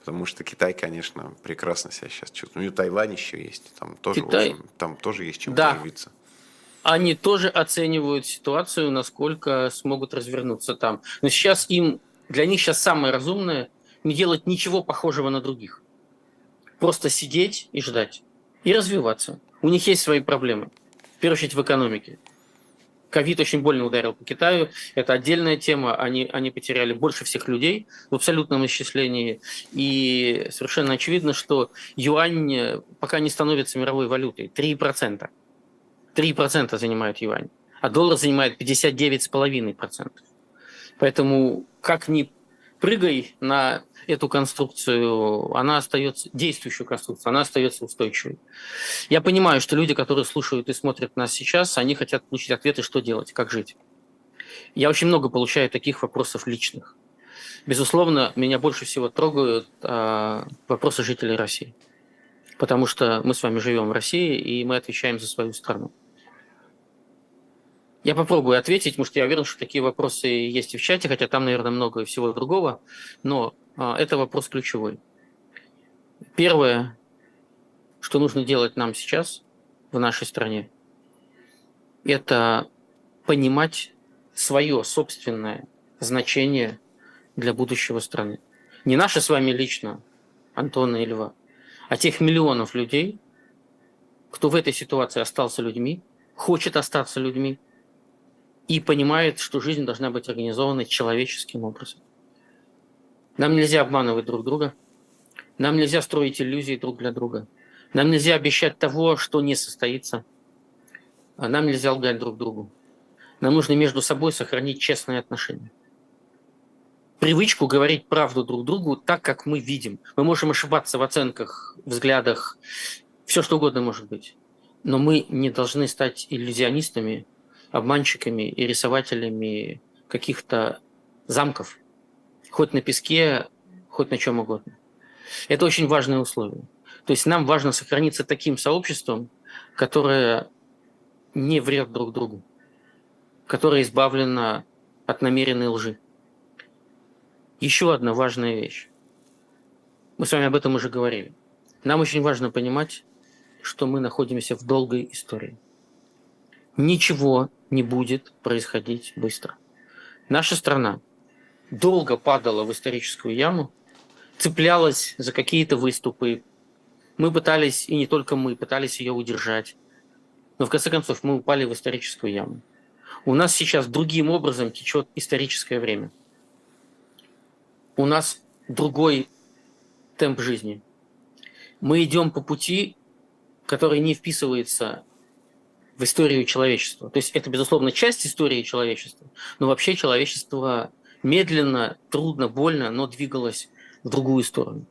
Потому что Китай, конечно, прекрасно себя сейчас чувствует. Ну и Тайвань еще есть, там тоже, Китай... общем, там тоже есть чем да. поживиться они тоже оценивают ситуацию, насколько смогут развернуться там. Но сейчас им, для них сейчас самое разумное не делать ничего похожего на других. Просто сидеть и ждать. И развиваться. У них есть свои проблемы. В первую очередь в экономике. Ковид очень больно ударил по Китаю. Это отдельная тема. Они, они потеряли больше всех людей в абсолютном исчислении. И совершенно очевидно, что юань пока не становится мировой валютой. 3%. 3% занимает юань, а доллар занимает 59,5%. Поэтому как ни прыгай на эту конструкцию, она остается, действующую конструкцию, она остается устойчивой. Я понимаю, что люди, которые слушают и смотрят нас сейчас, они хотят получить ответы, что делать, как жить. Я очень много получаю таких вопросов личных. Безусловно, меня больше всего трогают а, вопросы жителей России. Потому что мы с вами живем в России, и мы отвечаем за свою страну. Я попробую ответить, потому что я уверен, что такие вопросы есть в чате, хотя там, наверное, много всего другого, но а, это вопрос ключевой. Первое, что нужно делать нам сейчас в нашей стране, это понимать свое собственное значение для будущего страны. Не наше с вами лично, Антона и Льва, а тех миллионов людей, кто в этой ситуации остался людьми, хочет остаться людьми, и понимает, что жизнь должна быть организована человеческим образом. Нам нельзя обманывать друг друга, нам нельзя строить иллюзии друг для друга, нам нельзя обещать того, что не состоится, а нам нельзя лгать друг другу. Нам нужно между собой сохранить честные отношения. Привычку говорить правду друг другу так, как мы видим. Мы можем ошибаться в оценках, взглядах, все что угодно может быть. Но мы не должны стать иллюзионистами, обманщиками и рисователями каких-то замков, хоть на песке, хоть на чем угодно. Это очень важное условие. То есть нам важно сохраниться таким сообществом, которое не врет друг другу, которое избавлено от намеренной лжи. Еще одна важная вещь. Мы с вами об этом уже говорили. Нам очень важно понимать, что мы находимся в долгой истории. Ничего не будет происходить быстро. Наша страна долго падала в историческую яму, цеплялась за какие-то выступы. Мы пытались, и не только мы, пытались ее удержать. Но в конце концов мы упали в историческую яму. У нас сейчас другим образом течет историческое время. У нас другой темп жизни. Мы идем по пути, который не вписывается в историю человечества. То есть это, безусловно, часть истории человечества, но вообще человечество медленно, трудно, больно, но двигалось в другую сторону.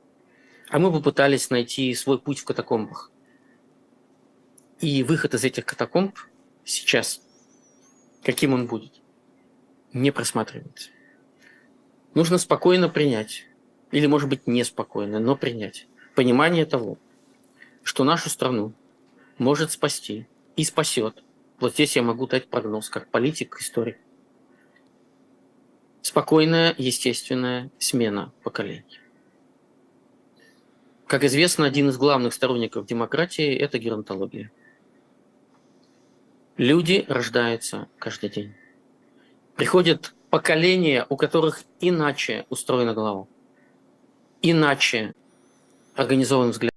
А мы попытались найти свой путь в катакомбах. И выход из этих катакомб сейчас, каким он будет, не просматривается. Нужно спокойно принять, или, может быть, неспокойно, но принять понимание того, что нашу страну может спасти и спасет. Вот здесь я могу дать прогноз, как политик, историк. Спокойная, естественная смена поколений. Как известно, один из главных сторонников демократии – это геронтология. Люди рождаются каждый день. Приходят поколения, у которых иначе устроена голова, иначе организован взгляд.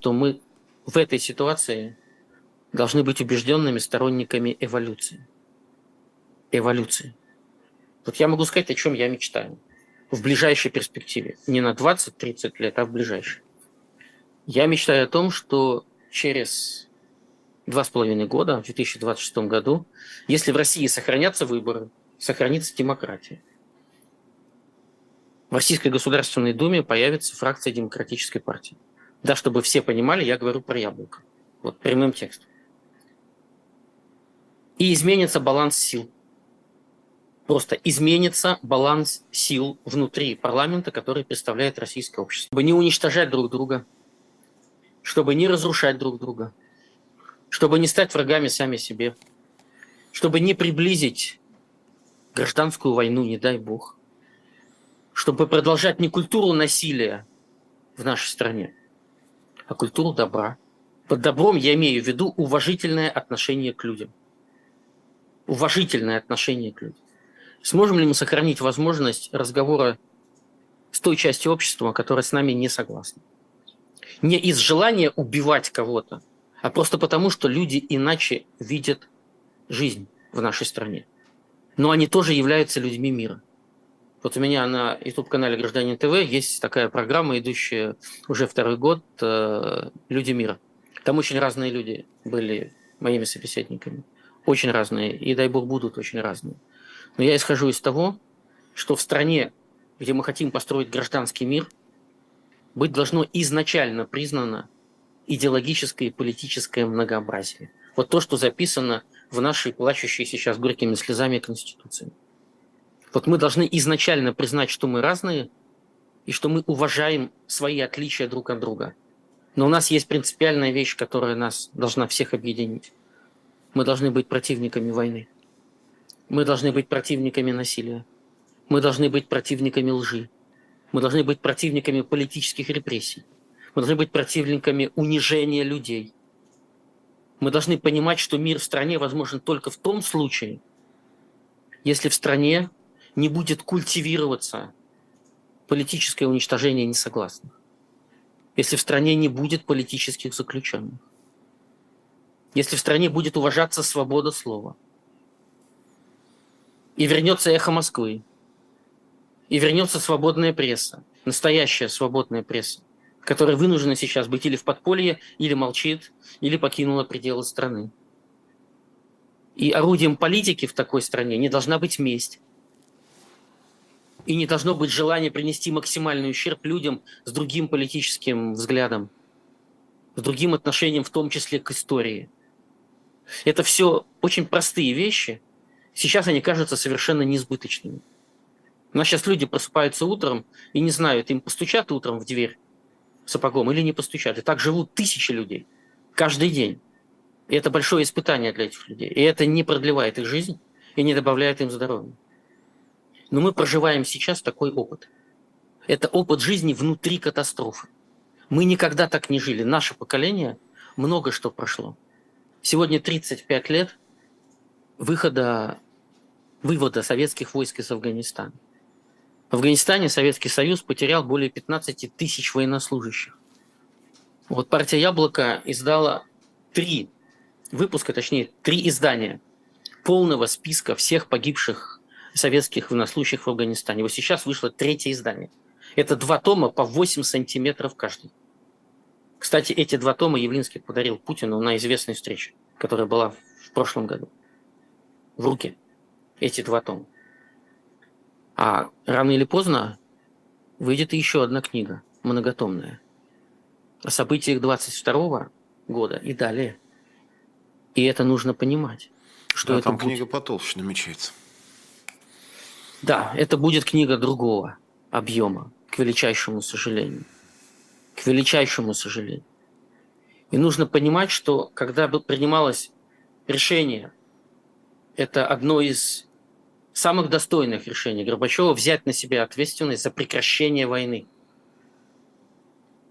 То мы в этой ситуации должны быть убежденными сторонниками эволюции. Эволюции. Вот я могу сказать, о чем я мечтаю в ближайшей перспективе. Не на 20-30 лет, а в ближайшей. Я мечтаю о том, что через два с половиной года, в 2026 году, если в России сохранятся выборы, сохранится демократия. В Российской Государственной Думе появится фракция Демократической партии. Да, чтобы все понимали, я говорю про яблоко. Вот прямым текстом. И изменится баланс сил. Просто изменится баланс сил внутри парламента, который представляет российское общество. Чтобы не уничтожать друг друга, чтобы не разрушать друг друга, чтобы не стать врагами сами себе, чтобы не приблизить гражданскую войну, не дай бог, чтобы продолжать не культуру насилия в нашей стране, а культуру добра. Под добром я имею в виду уважительное отношение к людям. Уважительное отношение к людям. Сможем ли мы сохранить возможность разговора с той частью общества, которая с нами не согласна? Не из желания убивать кого-то, а просто потому, что люди иначе видят жизнь в нашей стране. Но они тоже являются людьми мира. Вот у меня на YouTube-канале «Гражданин ТВ» есть такая программа, идущая уже второй год э, «Люди мира». Там очень разные люди были моими собеседниками. Очень разные. И, дай бог, будут очень разные. Но я исхожу из того, что в стране, где мы хотим построить гражданский мир, быть должно изначально признано идеологическое и политическое многообразие. Вот то, что записано в нашей плачущей сейчас горькими слезами Конституции. Вот мы должны изначально признать, что мы разные, и что мы уважаем свои отличия друг от друга. Но у нас есть принципиальная вещь, которая нас должна всех объединить. Мы должны быть противниками войны. Мы должны быть противниками насилия. Мы должны быть противниками лжи. Мы должны быть противниками политических репрессий. Мы должны быть противниками унижения людей. Мы должны понимать, что мир в стране возможен только в том случае, если в стране не будет культивироваться политическое уничтожение несогласных, если в стране не будет политических заключенных, если в стране будет уважаться свобода слова, и вернется эхо Москвы, и вернется свободная пресса, настоящая свободная пресса, которая вынуждена сейчас быть или в подполье, или молчит, или покинула пределы страны. И орудием политики в такой стране не должна быть месть. И не должно быть желание принести максимальный ущерб людям с другим политическим взглядом, с другим отношением, в том числе к истории. Это все очень простые вещи. Сейчас они кажутся совершенно несбыточными. У нас сейчас люди просыпаются утром и не знают, им постучат утром в дверь сапогом или не постучали. Так живут тысячи людей каждый день. И это большое испытание для этих людей. И это не продлевает их жизнь и не добавляет им здоровья. Но мы проживаем сейчас такой опыт. Это опыт жизни внутри катастрофы. Мы никогда так не жили. Наше поколение много что прошло. Сегодня 35 лет выхода, вывода советских войск из Афганистана. В Афганистане Советский Союз потерял более 15 тысяч военнослужащих. Вот партия «Яблоко» издала три выпуска, точнее, три издания полного списка всех погибших советских военнослужащих в Афганистане. Вот сейчас вышло третье издание. Это два тома по 8 сантиметров каждый. Кстати, эти два тома Явлинский подарил Путину на известной встрече, которая была в прошлом году. В руки эти два тома. А рано или поздно выйдет еще одна книга, многотомная, о событиях 22 года и далее. И это нужно понимать. Что да, это там будет. книга потолще намечается. Да, это будет книга другого объема, к величайшему сожалению. К величайшему сожалению. И нужно понимать, что когда принималось решение, это одно из самых достойных решений Горбачева взять на себя ответственность за прекращение войны.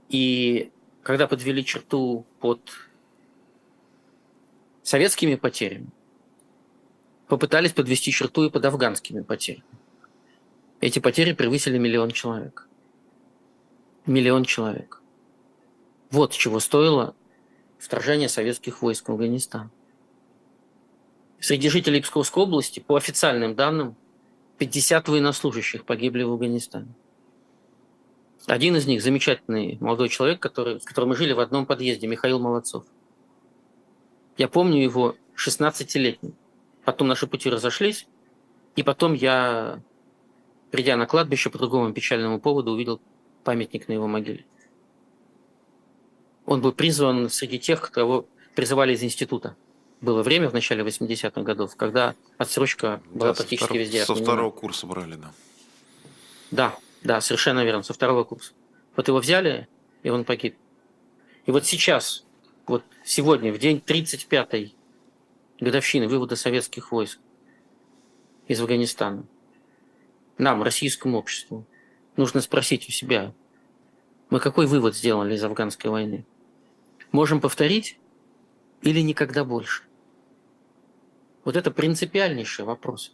И когда подвели черту под советскими потерями, попытались подвести черту и под афганскими потерями. Эти потери превысили миллион человек. Миллион человек. Вот чего стоило вторжения советских войск в Афганистан. Среди жителей Псковской области, по официальным данным, 50 военнослужащих погибли в Афганистане. Один из них замечательный молодой человек, который, с которым мы жили в одном подъезде, Михаил Молодцов. Я помню его 16-летним. Потом наши пути разошлись, и потом я, придя на кладбище по другому печальному поводу, увидел памятник на его могиле. Он был призван среди тех, кого призывали из института. Было время в начале 80-х годов, когда отсрочка была да, практически втор... везде. Со второго курса брали, да. Да, да, совершенно верно, со второго курса. Вот его взяли, и он погиб. И вот сейчас, вот сегодня, в день 35-й годовщины вывода советских войск из Афганистана, нам, российскому обществу, нужно спросить у себя, мы какой вывод сделали из афганской войны? Можем повторить или никогда больше? Вот это принципиальнейший вопрос.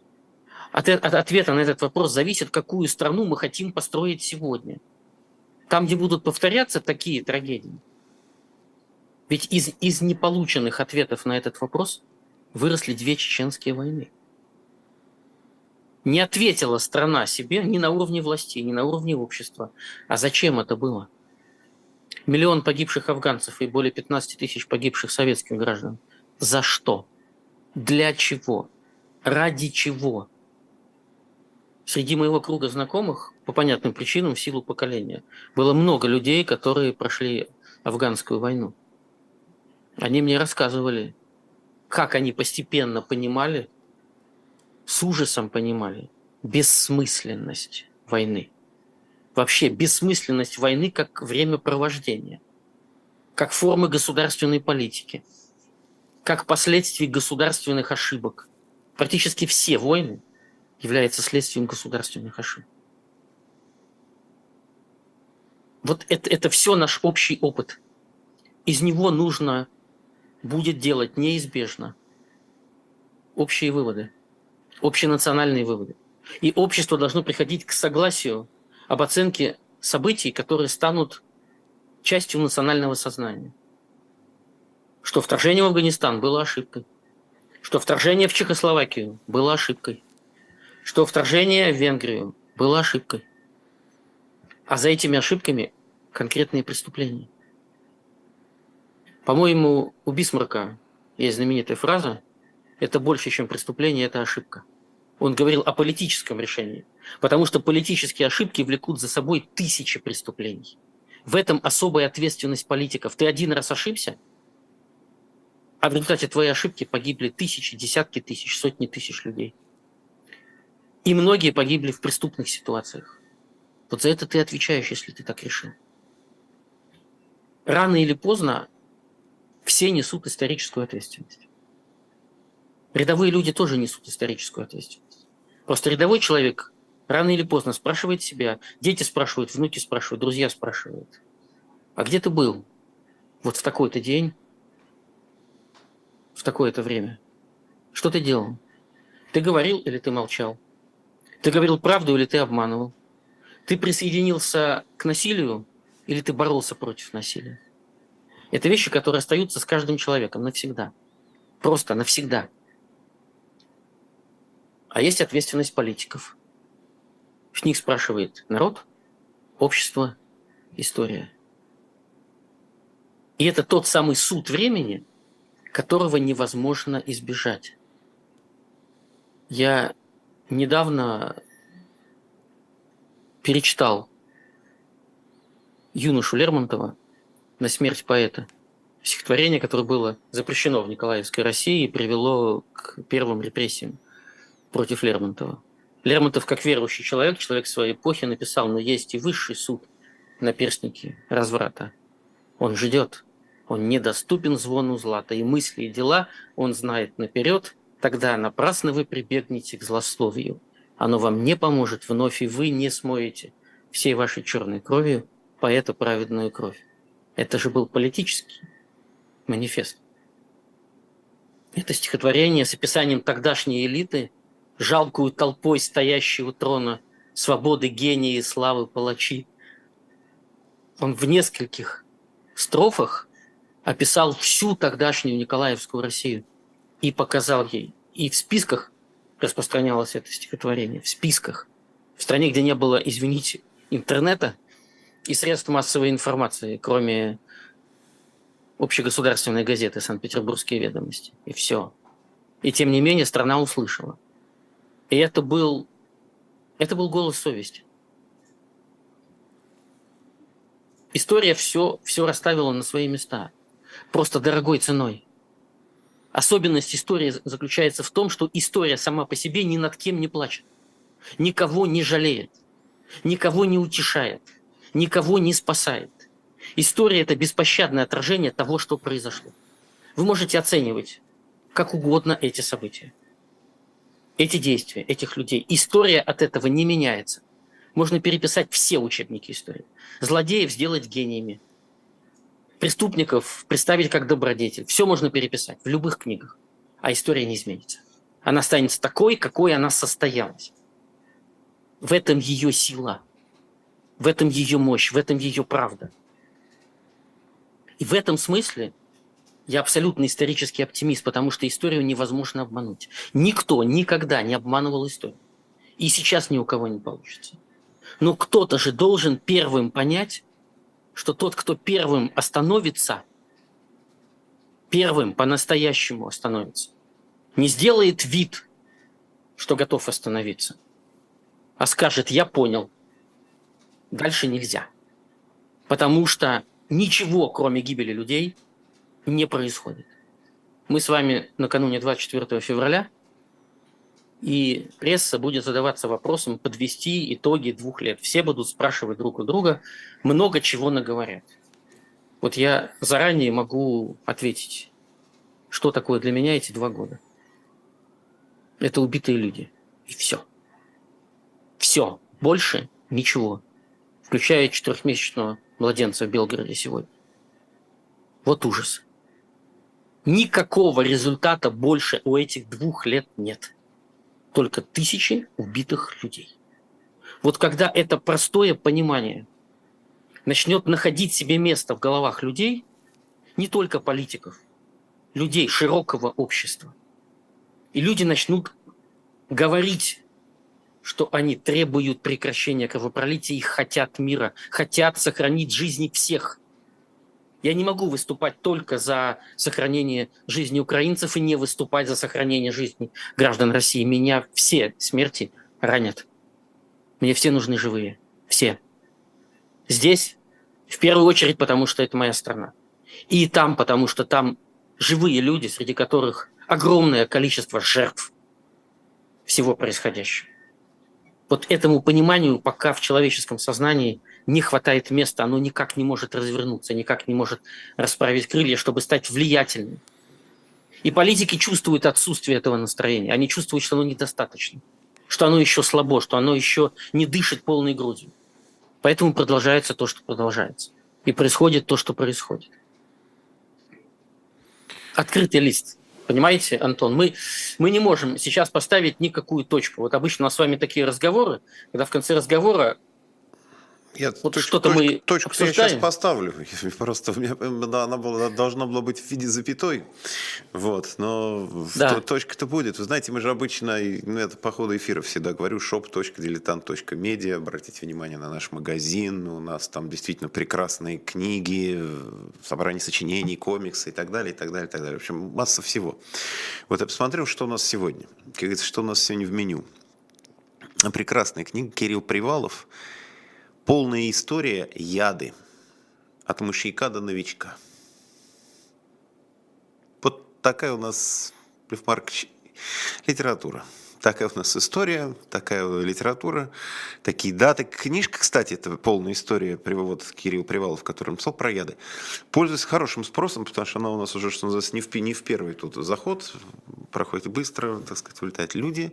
От, от ответа на этот вопрос зависит, какую страну мы хотим построить сегодня. Там, где будут повторяться такие трагедии. Ведь из, из неполученных ответов на этот вопрос выросли две чеченские войны. Не ответила страна себе ни на уровне властей, ни на уровне общества. А зачем это было? Миллион погибших афганцев и более 15 тысяч погибших советских граждан. За что? Для чего? Ради чего? Среди моего круга знакомых, по понятным причинам, в силу поколения, было много людей, которые прошли афганскую войну. Они мне рассказывали, как они постепенно понимали, с ужасом понимали бессмысленность войны. Вообще бессмысленность войны как времяпровождения, как формы государственной политики, как последствий государственных ошибок. Практически все войны являются следствием государственных ошибок. Вот это, это все наш общий опыт. Из него нужно будет делать неизбежно общие выводы, общенациональные выводы. И общество должно приходить к согласию об оценке событий, которые станут частью национального сознания. Что вторжение в Афганистан было ошибкой. Что вторжение в Чехословакию было ошибкой. Что вторжение в Венгрию было ошибкой. А за этими ошибками конкретные преступления. По-моему, у Бисмарка есть знаменитая фраза «это больше, чем преступление, это ошибка». Он говорил о политическом решении, потому что политические ошибки влекут за собой тысячи преступлений. В этом особая ответственность политиков. Ты один раз ошибся, а в результате твоей ошибки погибли тысячи, десятки тысяч, сотни тысяч людей. И многие погибли в преступных ситуациях. Вот за это ты отвечаешь, если ты так решил. Рано или поздно все несут историческую ответственность. Рядовые люди тоже несут историческую ответственность. Просто рядовой человек рано или поздно спрашивает себя, дети спрашивают, внуки спрашивают, друзья спрашивают. А где ты был? Вот в такой-то день, в такое-то время. Что ты делал? Ты говорил или ты молчал? Ты говорил правду или ты обманывал? Ты присоединился к насилию или ты боролся против насилия? Это вещи, которые остаются с каждым человеком навсегда. Просто навсегда. А есть ответственность политиков. С них спрашивает народ, общество, история. И это тот самый суд времени, которого невозможно избежать. Я недавно перечитал юношу Лермонтова на смерть поэта. Стихотворение, которое было запрещено в Николаевской России и привело к первым репрессиям против Лермонтова. Лермонтов, как верующий человек, человек своей эпохи, написал, но есть и высший суд на перстнике разврата. Он ждет, он недоступен звону злата, и мысли, и дела он знает наперед, тогда напрасно вы прибегнете к злословию. Оно вам не поможет вновь, и вы не смоете всей вашей черной кровью поэта праведную кровь. Это же был политический манифест. Это стихотворение с описанием тогдашней элиты – жалкую толпой стоящей у трона свободы, гения и славы палачи. Он в нескольких строфах описал всю тогдашнюю Николаевскую Россию и показал ей. И в списках распространялось это стихотворение, в списках. В стране, где не было, извините, интернета и средств массовой информации, кроме общегосударственной газеты «Санкт-Петербургские ведомости». И все. И тем не менее страна услышала. И это был, это был голос совести. История все, все расставила на свои места. Просто дорогой ценой. Особенность истории заключается в том, что история сама по себе ни над кем не плачет, никого не жалеет, никого не утешает, никого не спасает. История – это беспощадное отражение того, что произошло. Вы можете оценивать как угодно эти события, эти действия, этих людей. История от этого не меняется. Можно переписать все учебники истории. Злодеев сделать гениями, преступников представить как добродетель. Все можно переписать в любых книгах, а история не изменится. Она останется такой, какой она состоялась. В этом ее сила, в этом ее мощь, в этом ее правда. И в этом смысле я абсолютно исторический оптимист, потому что историю невозможно обмануть. Никто никогда не обманывал историю. И сейчас ни у кого не получится. Но кто-то же должен первым понять, что тот, кто первым остановится, первым по-настоящему остановится, не сделает вид, что готов остановиться, а скажет, я понял, дальше нельзя. Потому что ничего, кроме гибели людей, не происходит. Мы с вами накануне 24 февраля, и пресса будет задаваться вопросом подвести итоги двух лет. Все будут спрашивать друг у друга, много чего наговорят. Вот я заранее могу ответить, что такое для меня эти два года. Это убитые люди. И все. Все. Больше ничего. Включая четырехмесячного младенца в Белгороде сегодня. Вот ужас. Никакого результата больше у этих двух лет нет. Только тысячи убитых людей. Вот когда это простое понимание начнет находить себе место в головах людей, не только политиков, людей широкого общества, и люди начнут говорить что они требуют прекращения кровопролития и хотят мира, хотят сохранить жизни всех. Я не могу выступать только за сохранение жизни украинцев и не выступать за сохранение жизни граждан России. Меня все смерти ранят. Мне все нужны живые. Все. Здесь в первую очередь, потому что это моя страна. И там, потому что там живые люди, среди которых огромное количество жертв всего происходящего вот этому пониманию пока в человеческом сознании не хватает места, оно никак не может развернуться, никак не может расправить крылья, чтобы стать влиятельным. И политики чувствуют отсутствие этого настроения, они чувствуют, что оно недостаточно, что оно еще слабо, что оно еще не дышит полной грудью. Поэтому продолжается то, что продолжается. И происходит то, что происходит. Открытый лист – Понимаете, Антон, мы, мы не можем сейчас поставить никакую точку. Вот обычно у нас с вами такие разговоры, когда в конце разговора я вот что-то мы точку обсуждаем. я сейчас поставлю. Просто у меня да, она была, должна была быть в виде запятой. Вот, но да. точка-то будет. Вы знаете, мы же обычно, ну, это по ходу эфира всегда говорю, shop.diletant.media. Обратите внимание на наш магазин. У нас там действительно прекрасные книги, собрание сочинений, комиксы и так далее, и так далее, и так далее. В общем, масса всего. Вот я посмотрел, что у нас сегодня. Как говорится, что у нас сегодня в меню. Прекрасная книга Кирилл Привалов – Полная история яды. От мышьяка до новичка. Вот такая у нас, Лев Маркович, литература. Такая у нас история, такая литература, такие даты. Книжка, кстати, это полная история, вот Кирилл Привалов, который написал про яды. Пользуется хорошим спросом, потому что она у нас уже, что называется, не в, не в первый тут заход, проходит быстро, так сказать, улетают люди,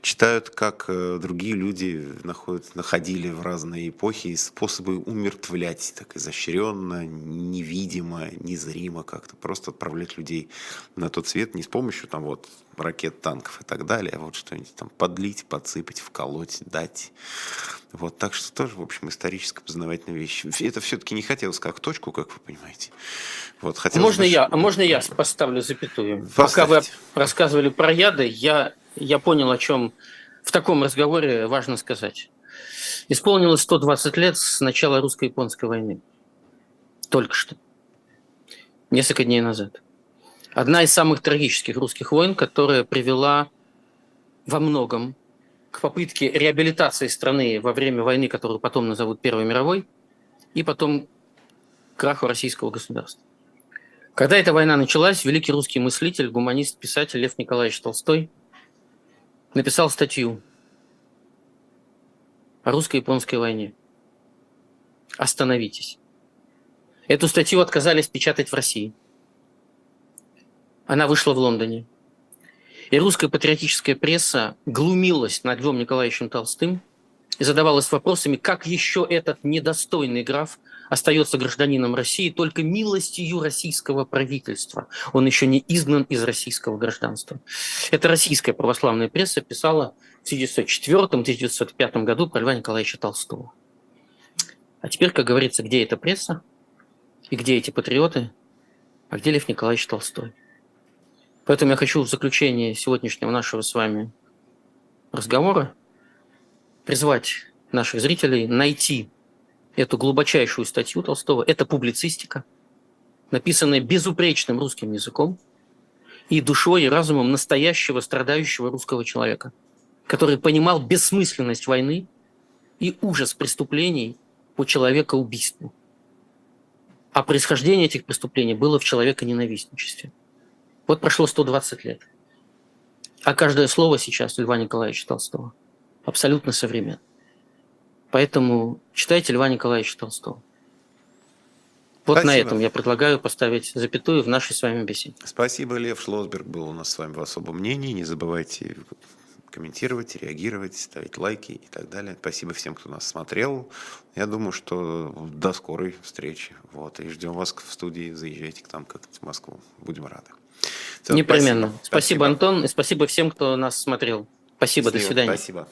читают, как э, другие люди находят, находили в разные эпохи способы умертвлять так изощренно, невидимо, незримо как-то, просто отправлять людей на тот свет не с помощью там вот ракет, танков и так далее, вот что-нибудь там подлить, подсыпать, вколоть, дать. Вот, так что тоже, в общем, историческая познавательная вещь. Это все-таки не хотелось как точку, как вы понимаете. Вот, хотелось можно, бы, я, можно я поставлю запятую? Поставьте. Пока вы рассказывали про яды, я, я понял, о чем в таком разговоре важно сказать. Исполнилось 120 лет с начала русско-японской войны. Только что. Несколько дней назад. Одна из самых трагических русских войн, которая привела во многом к попытке реабилитации страны во время войны, которую потом назовут Первой мировой, и потом краху российского государства. Когда эта война началась, великий русский мыслитель, гуманист, писатель Лев Николаевич Толстой написал статью о русско-японской войне. Остановитесь. Эту статью отказались печатать в России. Она вышла в Лондоне. И русская патриотическая пресса глумилась над Львом Николаевичем Толстым и задавалась вопросами, как еще этот недостойный граф остается гражданином России только милостью российского правительства. Он еще не изгнан из российского гражданства. Это российская православная пресса писала в 1904-1905 году про Льва Николаевича Толстого. А теперь, как говорится, где эта пресса и где эти патриоты, а где Лев Николаевич Толстой? Поэтому я хочу в заключение сегодняшнего нашего с вами разговора призвать наших зрителей найти эту глубочайшую статью Толстого. Это публицистика, написанная безупречным русским языком и душой и разумом настоящего страдающего русского человека, который понимал бессмысленность войны и ужас преступлений по человекоубийству. А происхождение этих преступлений было в человеконенавистничестве. Вот прошло 120 лет. А каждое слово сейчас Льва Николаевича Толстого абсолютно современно. Поэтому читайте Льва Николаевича Толстого. Вот Спасибо. на этом я предлагаю поставить запятую в нашей с вами беседе. Спасибо, Лев Шлосберг был у нас с вами в особом мнении. Не забывайте комментировать, реагировать, ставить лайки и так далее. Спасибо всем, кто нас смотрел. Я думаю, что до скорой встречи. Вот, и ждем вас в студии. Заезжайте к нам как-то в Москву. Будем рады. Все, Непременно. Спасибо. спасибо, Антон, и спасибо всем, кто нас смотрел. Спасибо, Счастливо. до свидания. Спасибо.